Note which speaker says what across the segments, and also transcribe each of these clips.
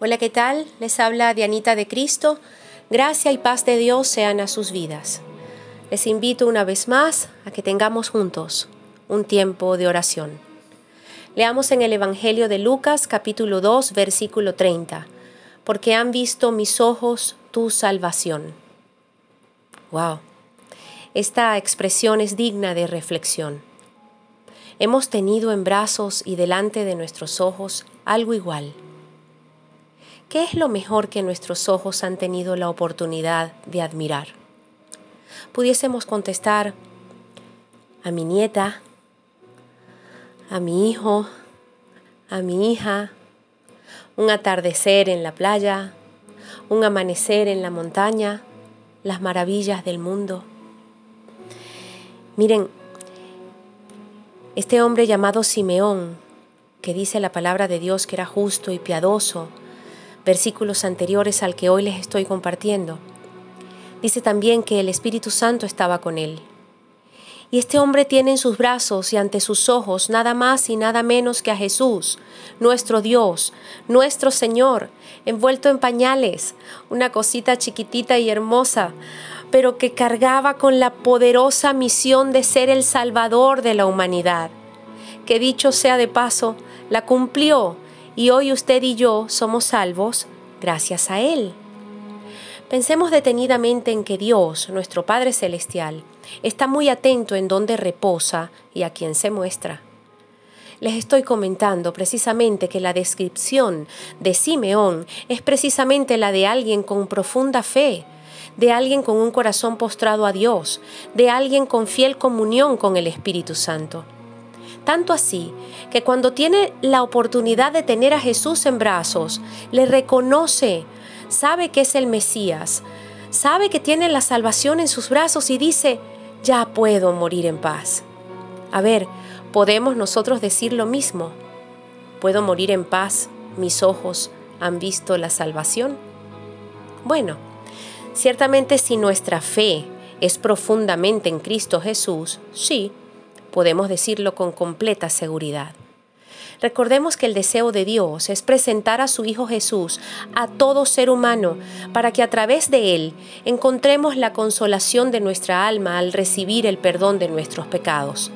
Speaker 1: Hola, ¿qué tal? Les habla Dianita de Cristo. Gracia y paz de Dios sean a sus vidas. Les invito una vez más a que tengamos juntos un tiempo de oración. Leamos en el Evangelio de Lucas capítulo 2 versículo 30. Porque han visto mis ojos tu salvación. Wow. Esta expresión es digna de reflexión. Hemos tenido en brazos y delante de nuestros ojos algo igual ¿qué es lo mejor que nuestros ojos han tenido la oportunidad de admirar? Pudiésemos contestar a mi nieta, a mi hijo, a mi hija, un atardecer en la playa, un amanecer en la montaña, las maravillas del mundo. Miren, este hombre llamado Simeón, que dice la palabra de Dios que era justo y piadoso, versículos anteriores al que hoy les estoy compartiendo. Dice también que el Espíritu Santo estaba con él. Y este hombre tiene en sus brazos y ante sus ojos nada más y nada menos que a Jesús, nuestro Dios, nuestro Señor, envuelto en pañales, una cosita chiquitita y hermosa, pero que cargaba con la poderosa misión de ser el Salvador de la humanidad, que dicho sea de paso, la cumplió y hoy usted y yo somos salvos gracias a Él. Pensemos detenidamente en que Dios, nuestro Padre Celestial, está muy atento en dónde reposa y a quién se muestra. Les estoy comentando precisamente que la descripción de Simeón es precisamente la de alguien con profunda fe, de alguien con un corazón postrado a Dios, de alguien con fiel comunión con el Espíritu Santo. Tanto así que cuando tiene la oportunidad de tener a Jesús en brazos, le reconoce, sabe que es el Mesías, sabe que tiene la salvación en sus brazos y dice, ya puedo morir en paz. A ver, ¿podemos nosotros decir lo mismo? ¿Puedo morir en paz? Mis ojos han visto la salvación. Bueno, ciertamente si nuestra fe es profundamente en Cristo Jesús, sí, podemos decirlo con completa seguridad. Recordemos que el deseo de Dios es presentar a su Hijo Jesús a todo ser humano para que a través de Él encontremos la consolación de nuestra alma al recibir el perdón de nuestros pecados.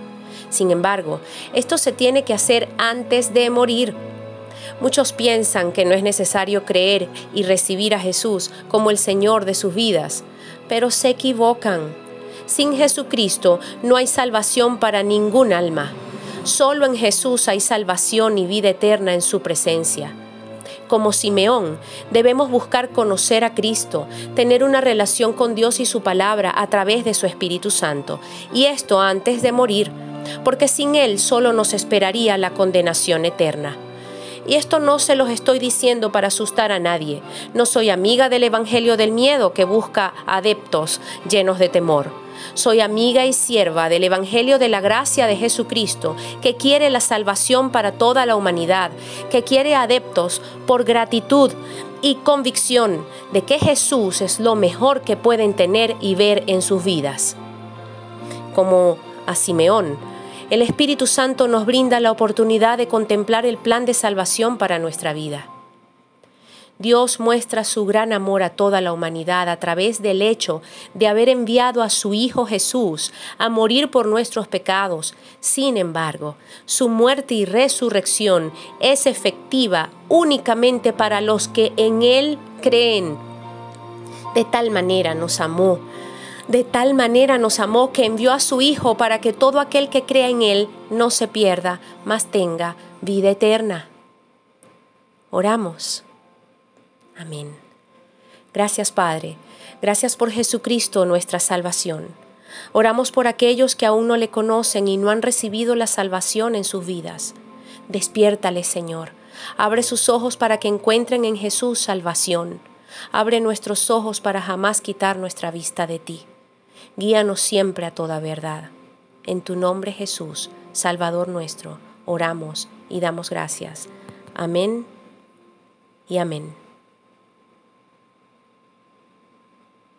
Speaker 1: Sin embargo, esto se tiene que hacer antes de morir. Muchos piensan que no es necesario creer y recibir a Jesús como el Señor de sus vidas, pero se equivocan. Sin Jesucristo no hay salvación para ningún alma. Solo en Jesús hay salvación y vida eterna en su presencia. Como Simeón, debemos buscar conocer a Cristo, tener una relación con Dios y su palabra a través de su Espíritu Santo, y esto antes de morir, porque sin Él solo nos esperaría la condenación eterna. Y esto no se los estoy diciendo para asustar a nadie. No soy amiga del Evangelio del Miedo que busca adeptos llenos de temor. Soy amiga y sierva del Evangelio de la Gracia de Jesucristo, que quiere la salvación para toda la humanidad, que quiere adeptos por gratitud y convicción de que Jesús es lo mejor que pueden tener y ver en sus vidas. Como a Simeón, el Espíritu Santo nos brinda la oportunidad de contemplar el plan de salvación para nuestra vida. Dios muestra su gran amor a toda la humanidad a través del hecho de haber enviado a su Hijo Jesús a morir por nuestros pecados. Sin embargo, su muerte y resurrección es efectiva únicamente para los que en Él creen. De tal manera nos amó, de tal manera nos amó que envió a su Hijo para que todo aquel que crea en Él no se pierda, mas tenga vida eterna. Oramos. Amén. Gracias Padre, gracias por Jesucristo nuestra salvación. Oramos por aquellos que aún no le conocen y no han recibido la salvación en sus vidas. Despiértale, Señor. Abre sus ojos para que encuentren en Jesús salvación. Abre nuestros ojos para jamás quitar nuestra vista de ti. Guíanos siempre a toda verdad. En tu nombre Jesús, Salvador nuestro, oramos y damos gracias. Amén y amén.